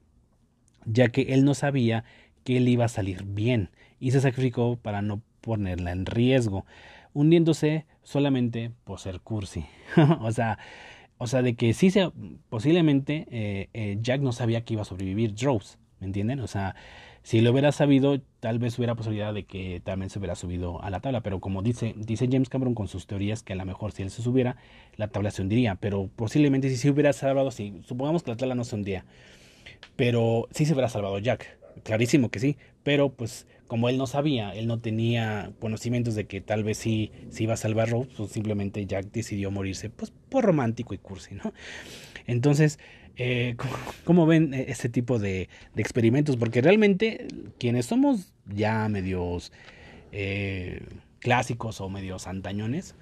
ya que él no sabía que él iba a salir bien y se sacrificó para no ponerla en riesgo, hundiéndose solamente por ser cursi. [LAUGHS] o sea, o sea, de que sí se, posiblemente eh, eh, Jack no sabía que iba a sobrevivir Rose, ¿me entienden? O sea, si lo hubiera sabido, tal vez hubiera posibilidad de que también se hubiera subido a la tabla, pero como dice, dice James Cameron con sus teorías, que a lo mejor si él se subiera, la tabla se hundiría, pero posiblemente si se hubiera salvado, si supongamos que la tabla no se hundía, pero sí se hubiera salvado Jack, clarísimo que sí, pero pues como él no sabía, él no tenía conocimientos de que tal vez sí, iba a salvar Rose, pues simplemente Jack decidió morirse pues por romántico y cursi, ¿no? Entonces, eh, [LAUGHS] ¿cómo, ven ese tipo de, experimentos? Porque realmente quienes somos ya medios eh, clásicos o medios antañones,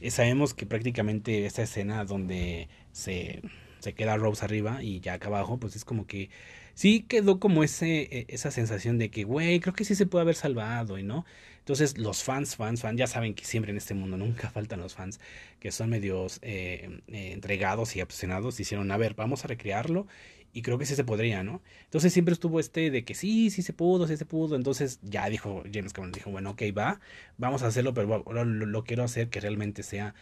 eh, sabemos que prácticamente esa escena donde se, se queda Rose arriba y Jack abajo, pues es como que sí quedó como ese, e, esa sensación de que, güey, creo que sí se puede haber salvado, y no. Entonces, los fans, fans, fans, ya saben que siempre en este mundo nunca [LAUGHS] faltan los fans que son medios eh, eh, entregados y obsesionados. Hicieron, a ver, vamos a recrearlo y creo que sí se podría, ¿no? Entonces siempre estuvo este de que sí, sí se pudo, sí se pudo. Entonces ya dijo James Cameron, dijo, bueno, ok, va, vamos a hacerlo, pero lo, lo quiero hacer que realmente sea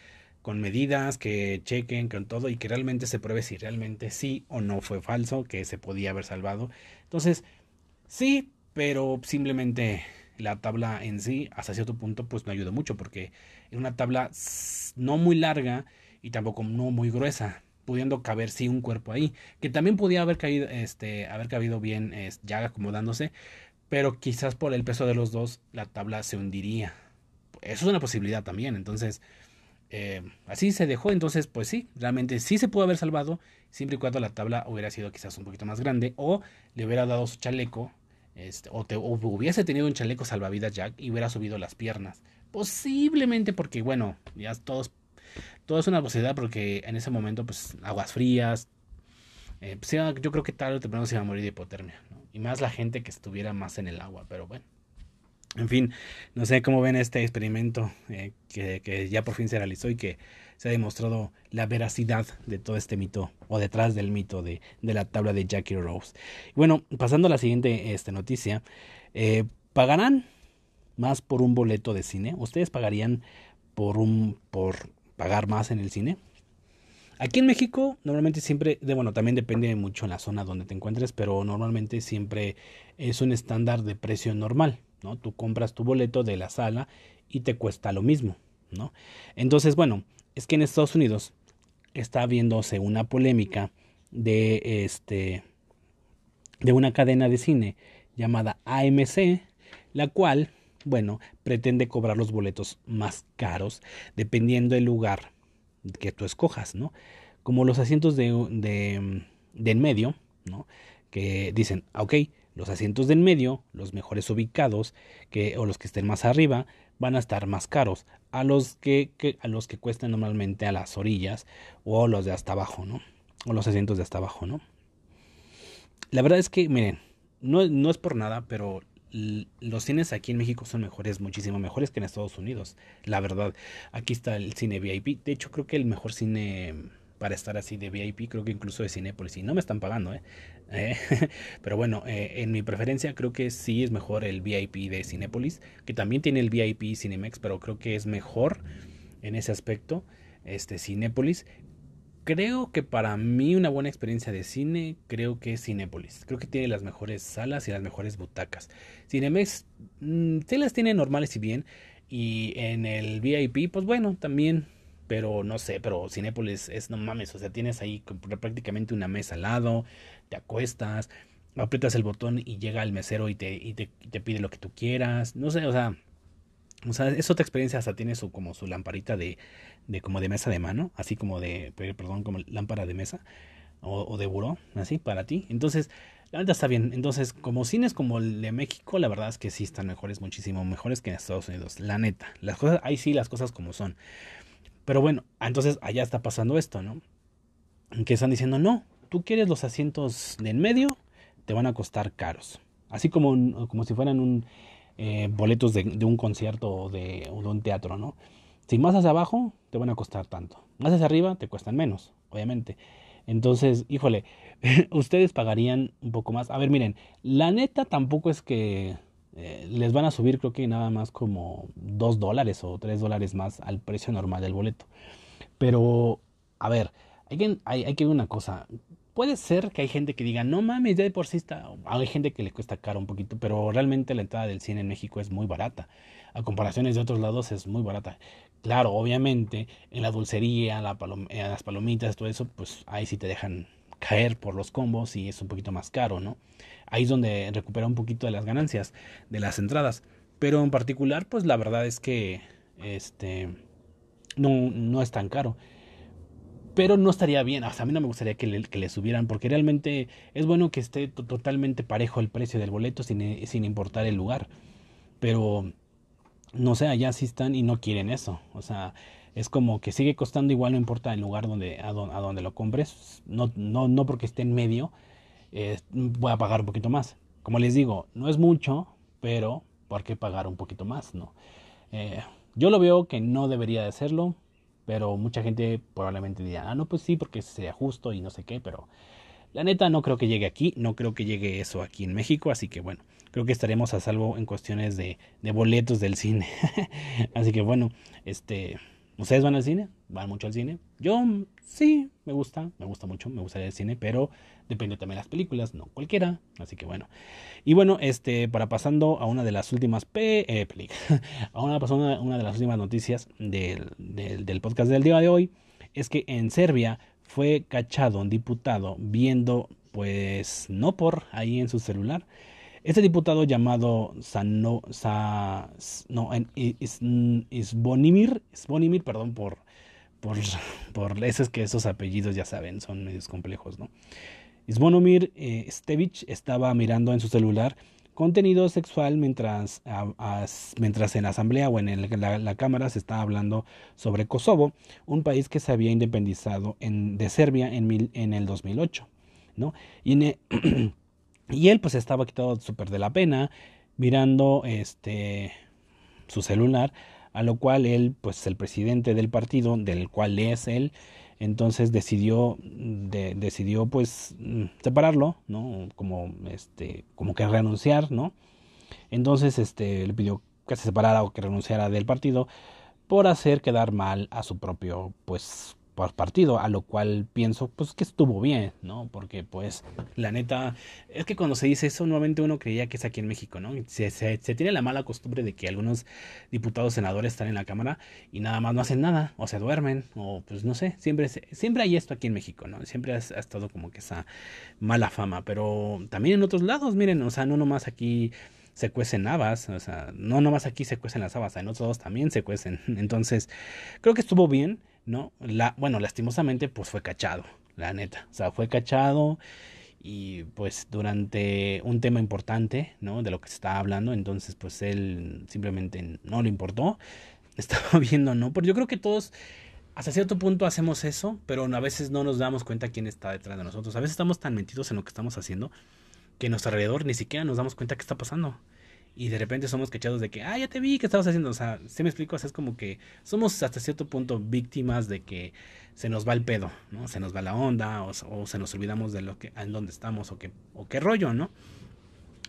con medidas, que chequen con todo y que realmente se pruebe si realmente sí o no fue falso, que se podía haber salvado. Entonces, sí, pero simplemente la tabla en sí, hasta cierto punto, pues no ayudó mucho, porque es una tabla no muy larga y tampoco no muy gruesa, pudiendo caber sí un cuerpo ahí, que también podía haber caído, este, haber cabido bien ya acomodándose, pero quizás por el peso de los dos la tabla se hundiría. Eso es una posibilidad también, entonces eh, así se dejó, entonces pues sí, realmente sí se pudo haber salvado, siempre y cuando la tabla hubiera sido quizás un poquito más grande, o le hubiera dado su chaleco, este, o, te, hubiese tenido un chaleco salvavidas Jack y hubiera subido las piernas. Posiblemente porque, bueno, ya todos, todo es una posibilidad porque en ese momento, pues, aguas frías, eh, pues, yo creo que tarde o temprano se iba a morir de hipotermia, y más la gente que estuviera más en el agua, pero bueno. En fin, no sé cómo ven este experimento eh, que, ya por fin se realizó y que se ha demostrado la veracidad de todo este mito o detrás del mito de, la tabla de Jackie Rose. Bueno, pasando a la siguiente este, noticia, eh, ¿pagarán más por un boleto de cine? ¿Ustedes pagarían por un por pagar más en el cine? Aquí en México normalmente siempre, de, bueno, también depende mucho en la zona donde te encuentres, pero normalmente siempre es un estándar de precio normal. ¿No? Tú compras tu boleto de la sala y te cuesta lo mismo, ¿no? Entonces, bueno, es que en Estados Unidos está habiéndose una polémica de este de una cadena de cine llamada AMC, la cual, bueno, pretende cobrar los boletos más caros dependiendo del lugar que tú escojas, ¿no? Como los asientos de, de, de en medio, ¿no? Que dicen, ok, los asientos del medio, los mejores ubicados, que, o los que estén más arriba, van a estar más caros a los que, a los que cuestan normalmente a las orillas o los de hasta abajo, ¿no? o los asientos de hasta abajo, ¿no? La verdad es que, miren, no, no es por nada, pero los cines aquí en México son mejores, muchísimo mejores que en Estados Unidos. La verdad, aquí está el cine VIP. De hecho, creo que el mejor cine para estar así de VIP, creo que incluso de Cinépolis. Y no me están pagando, ¿eh? eh [LAUGHS] pero bueno, eh, en mi preferencia creo que sí es mejor el VIP de Cinépolis, que también tiene el VIP Cinemex, pero creo que es mejor en ese aspecto, este Cinépolis. Creo que para mí una buena experiencia de cine, creo que es Cinépolis. Creo que tiene las mejores salas y las mejores butacas. Cinemex mmm, las tiene normales y bien. Y en el VIP, pues bueno, también. Pero no sé, pero Cinépolis es no mames. O sea, tienes ahí prácticamente una mesa al lado. Te acuestas, aprietas el botón y llega el mesero y te, y te, te pide lo que tú quieras. No sé, o sea o sea, es otra experiencia, hasta tiene su, como su lamparita de, de como de mesa de mano, así como de, perdón, como lámpara de mesa o, de buró, así para ti. Entonces, la verdad está bien. Entonces, como cines como el de México, la verdad es que sí están mejores, muchísimo mejores que en Estados Unidos. La neta, las cosas, ahí sí las cosas como son. Pero bueno, entonces allá está pasando esto, ¿no? Que están diciendo, no, tú quieres los asientos de en medio, te van a costar caros. Así como, como si fueran un eh, boletos de, un concierto o de, un teatro, ¿no? Si más hacia abajo, te van a costar tanto. Más hacia arriba, te cuestan menos, obviamente. Entonces, híjole, [LAUGHS] ustedes pagarían un poco más. A ver, miren, la neta tampoco es que eh, les van a subir, creo que nada más como 2 dólares o 3 dólares más al precio normal del boleto. Pero, a ver, hay que, hay, hay que ver una cosa puede ser que hay gente que diga, no mames, ya de por sí está. Hay gente que le cuesta caro un poquito, pero realmente la entrada del cine en México es muy barata. A comparaciones de otros lados es muy barata. Claro, obviamente, en la dulcería, en las palomitas, todo eso, pues ahí sí te dejan caer por los combos y es un poquito más caro, ¿no? Ahí es donde recupera un poquito de las ganancias de las entradas. Pero en particular, pues la verdad es que este no, no es tan caro pero no estaría bien. O sea, a mí no me gustaría que le, que subieran, porque realmente es bueno que esté totalmente parejo el precio del boleto sin, sin importar el lugar. Pero, no sé, allá sí están y no quieren eso. O sea, es como que sigue costando igual, no importa el lugar donde, a, donde lo compres. No, no, no porque esté en medio, eh, voy a pagar un poquito más. Como les digo, no es mucho, pero ¿por qué pagar un poquito más? no eh, Yo lo veo que no debería de serlo pero mucha gente probablemente dirá, ah, no, pues sí, porque sería justo y no sé qué, pero la neta no creo que llegue aquí, no creo que llegue eso aquí en México, así que bueno, creo que estaremos a salvo en cuestiones de boletos del cine. [LAUGHS] así que bueno, este, ¿ustedes van al cine? ¿Van mucho al cine? Yo sí, me gusta, me gusta mucho, me gusta el cine, pero depende también de las películas, no cualquiera, así que bueno. Y bueno, este, para pasando a una de las últimas eh, [LAUGHS] a una, una de las últimas noticias del, del, podcast del día de hoy, es que en Serbia fue cachado un diputado viendo, pues, no por ahí en su celular, este diputado llamado Sano, Sa, no, es Bonimir, perdón por, por, [LAUGHS] por esos que esos apellidos ya saben, son medios complejos, ¿no? Svonomir eh, Stevich estaba mirando en su celular contenido sexual mientras, mientras en asamblea o en la, cámara se estaba hablando sobre Kosovo, un país que se había independizado en, de Serbia en, en el 2008. ¿no? Y, e, [CLEARS THROAT] y él pues estaba quitado súper de la pena mirando este, su celular, a lo cual él, pues el presidente del partido, del cual es él, entonces decidió de, decidió pues separarlo no como este como que renunciar no entonces este le pidió que se separara o que renunciara del partido por hacer quedar mal a su propio pues por partido, a lo cual pienso pues que estuvo bien, ¿no? Porque pues la neta, es que cuando se dice eso, nuevamente uno creía que es aquí en México, ¿no? Se, se, tiene la mala costumbre de que algunos diputados, senadores están en la Cámara y nada más no hacen nada, o se duermen, o pues no sé, siempre, siempre hay esto aquí en México, ¿no? Siempre ha, ha estado como que esa mala fama, pero también en otros lados, miren, o sea, no nomás aquí se cuecen habas, o sea, no nomás aquí se cuecen las habas, en otros lados también se cuecen. [LAUGHS] Entonces, creo que estuvo bien. ¿No? La, bueno, lastimosamente, pues fue cachado, la neta. O sea, fue cachado y pues durante un tema importante, ¿no? De lo que se estaba hablando, entonces pues él simplemente no le importó. [LAUGHS] Estaba viendo, ¿no? Porque yo creo que todos hasta cierto punto hacemos eso, pero a veces no nos damos cuenta quién está detrás de nosotros. A veces estamos tan metidos en lo que estamos haciendo que a nuestro alrededor ni siquiera nos damos cuenta qué está pasando. Y de repente somos cachados de que, ah, ya te vi, ¿qué estabas haciendo? O sea, ¿se me explico? O sea, es como que somos hasta cierto punto víctimas de que se nos va el pedo, ¿no? Se nos va la onda o, se nos olvidamos de lo que, en dónde estamos o qué, o qué rollo, ¿no?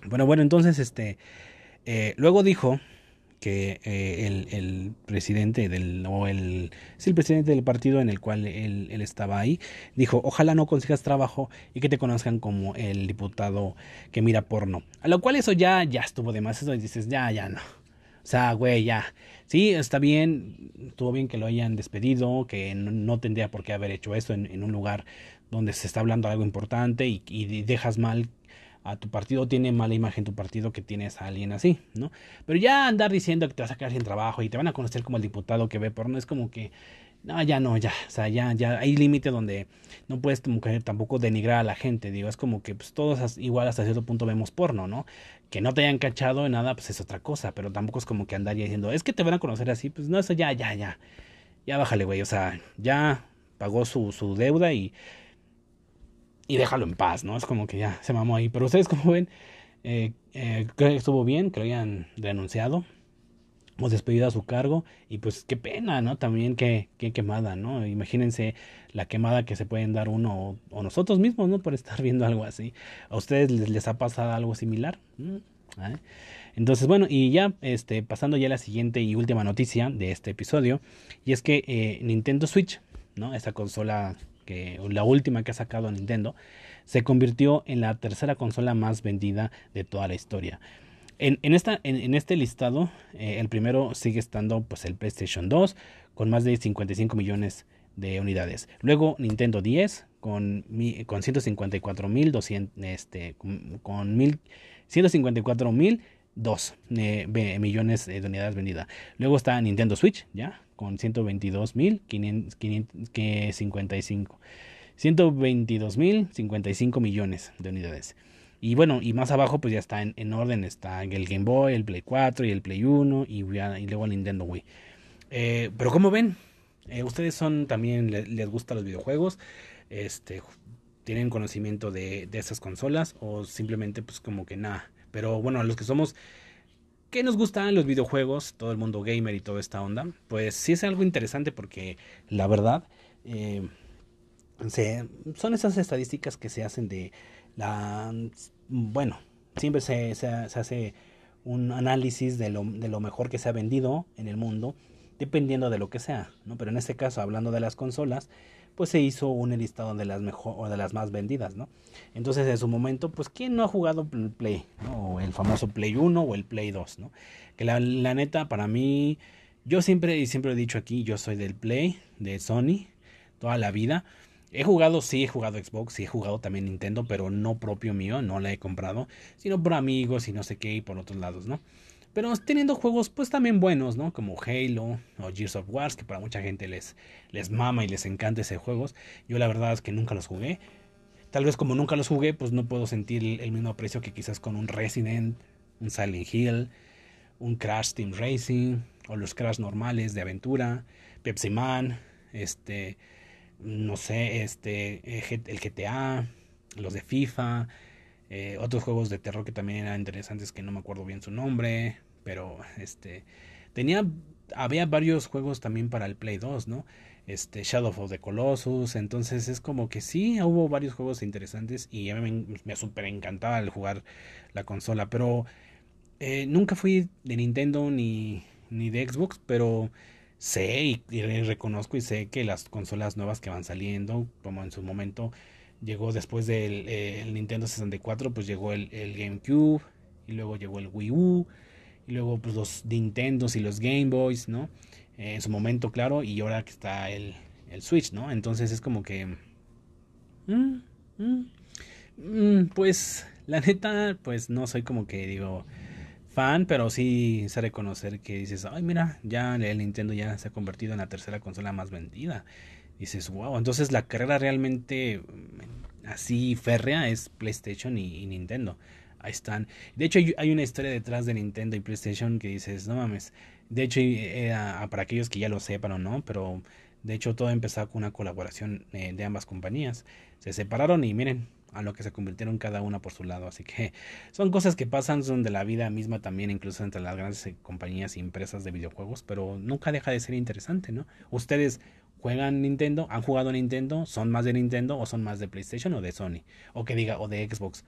Bueno, bueno, entonces, este, eh, luego dijo que eh, el, presidente del, o el, sí, el presidente del partido en el cual él, estaba ahí, dijo, ojalá no consigas trabajo y que te conozcan como el diputado que mira porno. A lo cual eso ya, ya estuvo de más, eso dices, ya, ya no. O sea, güey, ya. Sí, está bien, estuvo bien que lo hayan despedido, que no, tendría por qué haber hecho eso en, en, un lugar donde se está hablando algo importante y, y dejas mal a tu partido, tiene mala imagen tu partido que tienes a alguien así, ¿no? Pero ya andar diciendo que te vas a quedar sin trabajo y te van a conocer como el diputado que ve porno es como que, no, ya no, ya, o sea, ya, ya hay límite donde no puedes tampoco denigrar a la gente, digo, es como que pues todos igual hasta cierto punto vemos porno, ¿no? Que no te hayan cachado en nada, pues es otra cosa, pero tampoco es como que andar diciendo, es que te van a conocer así, pues no, eso ya, ya, ya, ya bájale, güey, o sea, ya pagó su, su deuda y y déjalo en paz, ¿no? Es como que ya se mamó ahí. Pero ustedes, como ven, eh, eh, creo que estuvo bien, que lo hayan denunciado o despedido a su cargo. Y pues qué pena, ¿no? También qué, qué quemada, ¿no? Imagínense la quemada que se pueden dar uno o, nosotros mismos, ¿no? Por estar [LAUGHS] viendo algo así. ¿A ustedes les, ha pasado algo similar? Mm, ¿eh? Entonces, bueno, y ya este, pasando ya a la siguiente y última noticia de este episodio, y es que Nintendo Switch, ¿no? Esa consola la última que ha sacado Nintendo, se convirtió en la tercera consola más vendida de toda la historia. En, esta, en, este listado, eh, el primero sigue estando pues, el PlayStation 2 con más de 55 millones de unidades. Luego Nintendo 10 con, con 154 mil este, con, con mil, 154 mil 2 eh, millones de unidades vendidas. Luego está Nintendo Switch, ¿ya? Con 122 mil 55. 122 mil 55 millones de unidades. Y bueno, y más abajo pues ya está en, orden, está el Game Boy, el Play 4 y el Play 1 y, luego el Nintendo Wii. Eh, pero como ven, eh, ustedes son también, les, gustan los videojuegos, este, tienen conocimiento de, de esas consolas o simplemente pues como que nada pero bueno, a los que somos que nos gustan los videojuegos, todo el mundo gamer y toda esta onda, pues sí es algo interesante porque la verdad eh, son esas estadísticas que se hacen de la... Bueno, siempre se, se, hace un análisis de lo, de lo, mejor que se ha vendido en el mundo, dependiendo de lo que sea, ¿no? Pero en este caso, hablando de las consolas, pues se hizo un listado de las mejor o de las más vendidas, ¿no? Entonces en su momento, pues quién no ha jugado el Play, ¿no? O el famoso Play 1 o el Play 2, ¿no? Que la, la neta para mí yo siempre y siempre he dicho aquí, yo soy del Play de Sony toda la vida. He jugado, sí, he jugado Xbox, sí he jugado también Nintendo, pero no propio mío, no la he comprado, sino por amigos y no sé qué y por otros lados, ¿no? Pero teniendo juegos pues también buenos, ¿no? Como Halo o Gears of War, que para mucha gente les, les mama y les encanta ese juegos. Yo la verdad es que nunca los jugué. Tal vez como nunca los jugué, pues no puedo sentir el mismo aprecio que quizás con un Resident, un Silent Hill, un Crash Team Racing o los Crash normales de aventura, Pepsi Man, este, no sé, este, eh, el GTA, los de FIFA, eh, otros juegos de terror que también eran interesantes que no me acuerdo bien su nombre, pero este tenía había varios juegos también para el Play 2, ¿no? Este Shadow of the Colossus, entonces es como que sí hubo varios juegos interesantes y a mí me, me súper encantaba el jugar la consola, pero eh, nunca fui de Nintendo ni, ni de Xbox, pero sé y, reconozco y sé que las consolas nuevas que van saliendo, como en su momento llegó después del eh, Nintendo 64, pues llegó el, GameCube y luego llegó el Wii U y luego pues los Nintendos y los Game Boys, ¿no? Eh, en su momento, claro, y ahora que está el, el Switch, ¿no? Entonces es como que... Mm, mm, mm, pues la neta, pues no soy como que digo fan, pero sí sé reconocer que dices, ay mira, ya el Nintendo ya se ha convertido en la tercera consola más vendida dices, wow, entonces la carrera realmente mm, así férrea es PlayStation y, Nintendo. Ahí están. De hecho, hay una historia detrás de Nintendo y PlayStation que dices, no mames. De hecho, para aquellos que ya lo sepan o no, pero De hecho, todo empezó con una colaboración eh, de ambas compañías. Se separaron y miren a lo que se convirtieron cada una por su lado. Así que [LAUGHS] son cosas que pasan, son de la vida misma también, incluso entre las grandes eh, compañías y empresas de videojuegos, pero nunca deja de ser interesante, ¿no? Ustedes juegan Nintendo, han jugado Nintendo, son más de Nintendo o son más de PlayStation o de Sony, o que diga, o de Xbox.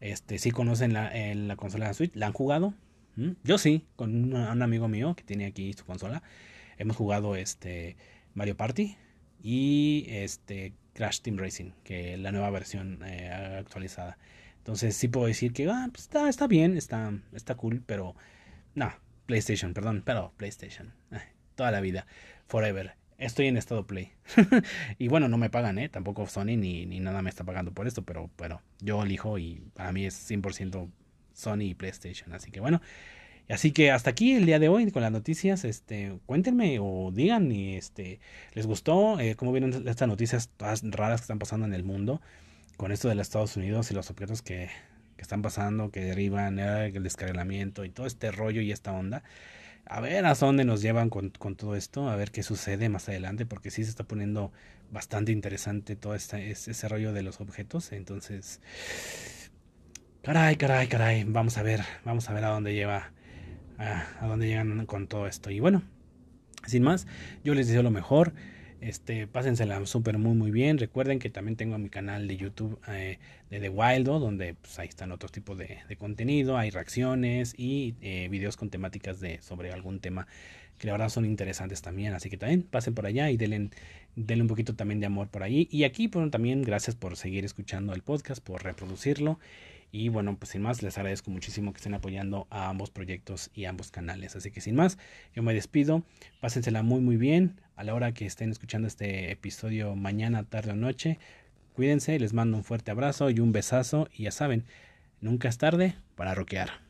Este, si conocen la, la consola Switch, ¿la han jugado? ¿Mm? Yo sí, con un, amigo mío que tiene aquí su consola. Hemos jugado este Mario Party y este Crash Team Racing, que es la nueva versión eh, actualizada. Entonces sí puedo decir que ah, pues está, está bien, está, está cool, pero no, PlayStation, perdón, pero PlayStation. toda la vida, forever. Estoy en estado play. [LAUGHS] y bueno, no me pagan, ¿eh? Tampoco Sony ni, ni nada me está pagando por esto, pero bueno, yo elijo y para mí es 100% Sony y PlayStation. Así que bueno, así que hasta aquí el día de hoy con las noticias. Este, cuéntenme o digan este, les gustó eh, cómo vienen estas noticias todas raras que están pasando en el mundo con esto de los Estados Unidos y los objetos que, que están pasando, que derivan, eh, el descarrilamiento y todo este rollo y esta onda. A ver a dónde nos llevan con, con, todo esto, a ver qué sucede más adelante, porque sí se está poniendo bastante interesante todo este, ese rollo de los objetos. Entonces, Caray, caray, caray. Vamos a ver, vamos a ver a dónde lleva, a, dónde llegan con todo esto. Y bueno, sin más, yo les deseo lo mejor. Este, pásensela súper muy muy bien. Recuerden que también tengo mi canal de YouTube eh, de The Wildo, donde pues, ahí están otros tipos de, contenido, hay reacciones y eh, videos con temáticas de sobre algún tema que la verdad son interesantes también. Así que también pasen por allá y denle, denle un poquito también de amor por allí. Y aquí, bueno, también gracias por seguir escuchando el podcast, por reproducirlo. Y bueno, pues sin más, les agradezco muchísimo que estén apoyando a ambos proyectos y ambos canales. Así que sin más, yo me despido. Pásensela muy muy bien a la hora que estén escuchando este episodio mañana, tarde o noche. Cuídense, les mando un fuerte abrazo y un besazo. Y ya saben, nunca es tarde para rockear.